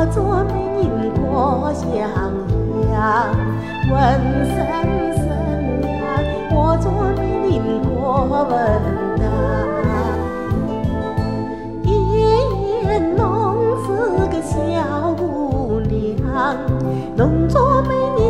我做美人过襄阳，问声声呀，我做美人过文堂。一眼弄死个小姑娘，弄做美人。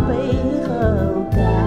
被后代。